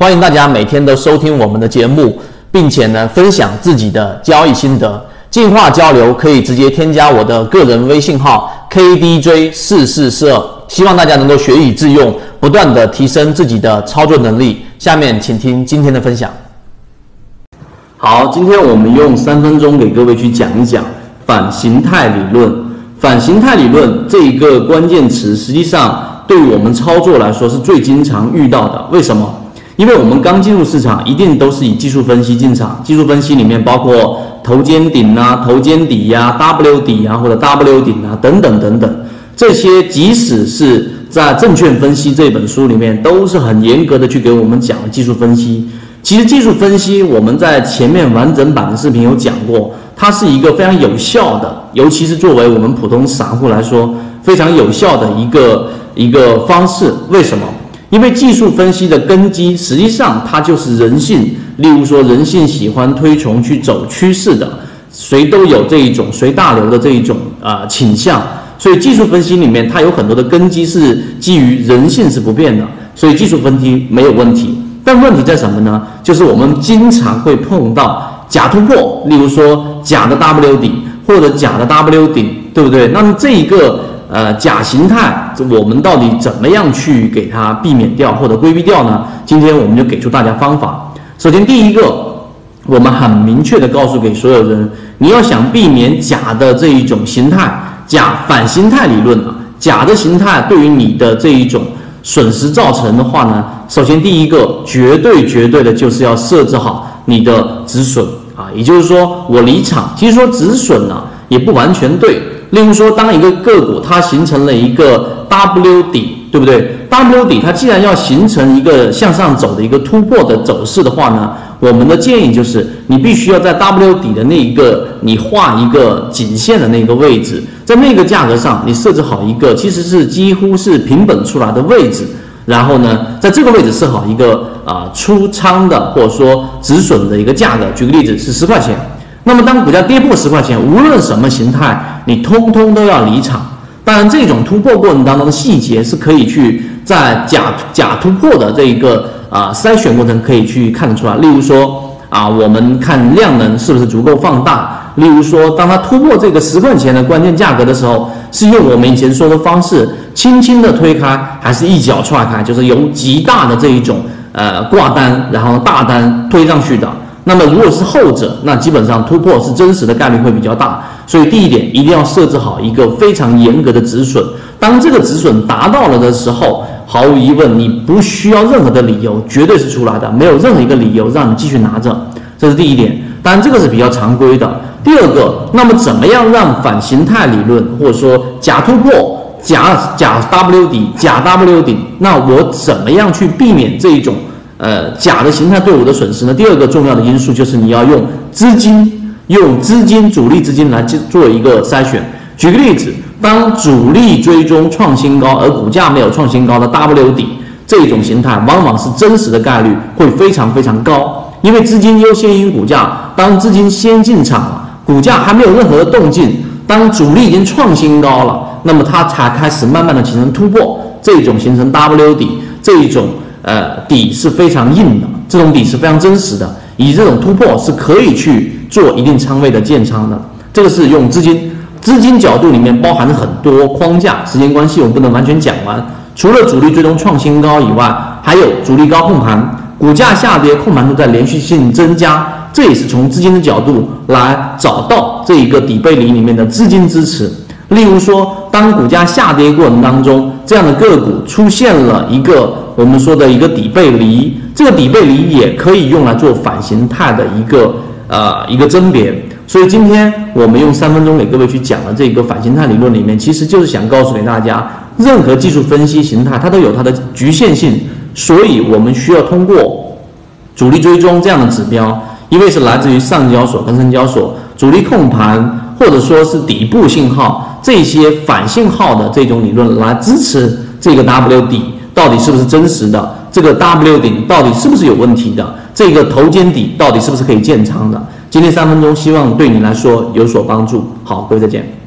欢迎大家每天都收听我们的节目，并且呢分享自己的交易心得。进化交流可以直接添加我的个人微信号 kdj 四四四二，希望大家能够学以致用，不断的提升自己的操作能力。下面请听今天的分享。好，今天我们用三分钟给各位去讲一讲反形态理论。反形态理论这一个关键词，实际上对于我们操作来说是最经常遇到的。为什么？因为我们刚进入市场，一定都是以技术分析进场。技术分析里面包括头肩顶啊、头肩底呀、W 底啊或者 W 顶啊等等等等，这些即使是在《证券分析》这本书里面，都是很严格的去给我们讲的技术分析。其实技术分析我们在前面完整版的视频有讲过，它是一个非常有效的，尤其是作为我们普通散户来说非常有效的一个一个方式。为什么？因为技术分析的根基，实际上它就是人性。例如说，人性喜欢推崇去走趋势的，谁都有这一种随大流的这一种啊倾向。所以技术分析里面，它有很多的根基是基于人性是不变的，所以技术分析没有问题。但问题在什么呢？就是我们经常会碰到假突破，例如说假的 W 底或者假的 W 顶，对不对？那么这一个。呃，假形态，我们到底怎么样去给它避免掉或者规避掉呢？今天我们就给出大家方法。首先，第一个，我们很明确的告诉给所有人，你要想避免假的这一种形态，假反形态理论啊，假的形态对于你的这一种损失造成的话呢，首先第一个，绝对绝对的就是要设置好你的止损啊，也就是说我离场。其实说止损呢，也不完全对。例如说，当一个个股它形成了一个 W 底，对不对？W 底它既然要形成一个向上走的一个突破的走势的话呢，我们的建议就是你必须要在 W 底的那一个你画一个颈线的那个位置，在那个价格上你设置好一个其实是几乎是平本出来的位置，然后呢，在这个位置设好一个啊出仓的或者说止损的一个价格。举个例子是十块钱。那么，当股价跌破十块钱，无论什么形态，你通通都要离场。当然，这种突破过程当中的细节是可以去在假假突破的这一个啊筛选过程可以去看得出来。例如说啊，我们看量能是不是足够放大。例如说，当它突破这个十块钱的关键价格的时候，是用我们以前说的方式轻轻的推开，还是一脚踹开，就是由极大的这一种呃挂单，然后大单推上去的。那么如果是后者，那基本上突破是真实的概率会比较大。所以第一点一定要设置好一个非常严格的止损。当这个止损达到了的时候，毫无疑问，你不需要任何的理由，绝对是出来的，没有任何一个理由让你继续拿着。这是第一点。当然这个是比较常规的。第二个，那么怎么样让反形态理论或者说假突破、假假 W 底、假 W 顶，那我怎么样去避免这一种？呃，假的形态对我的损失呢？第二个重要的因素就是你要用资金，用资金主力资金来去做一个筛选。举个例子，当主力追踪创新高，而股价没有创新高的 W 底这种形态，往往是真实的概率会非常非常高，因为资金优先于股价。当资金先进场，股价还没有任何的动静，当主力已经创新高了，那么它才开始慢慢的形成突破，这种形成 W 底这一种。呃，底是非常硬的，这种底是非常真实的，以这种突破是可以去做一定仓位的建仓的。这个是用资金，资金角度里面包含了很多框架，时间关系我们不能完全讲完。除了主力最终创新高以外，还有主力高控盘，股价下跌控盘都在连续性增加，这也是从资金的角度来找到这一个底背离里面的资金支持。例如说，当股价下跌过程当中，这样的个股出现了一个。我们说的一个底背离，这个底背离也可以用来做反形态的一个呃一个甄别。所以今天我们用三分钟给各位去讲了这个反形态理论里面，其实就是想告诉给大家，任何技术分析形态它都有它的局限性，所以我们需要通过主力追踪这样的指标，因为是来自于上交所跟深交所主力控盘或者说是底部信号这些反信号的这种理论来支持这个 W 底。到底是不是真实的？这个 W 顶到底是不是有问题的？这个头肩底到底是不是可以建仓的？今天三分钟，希望对你来说有所帮助。好，各位再见。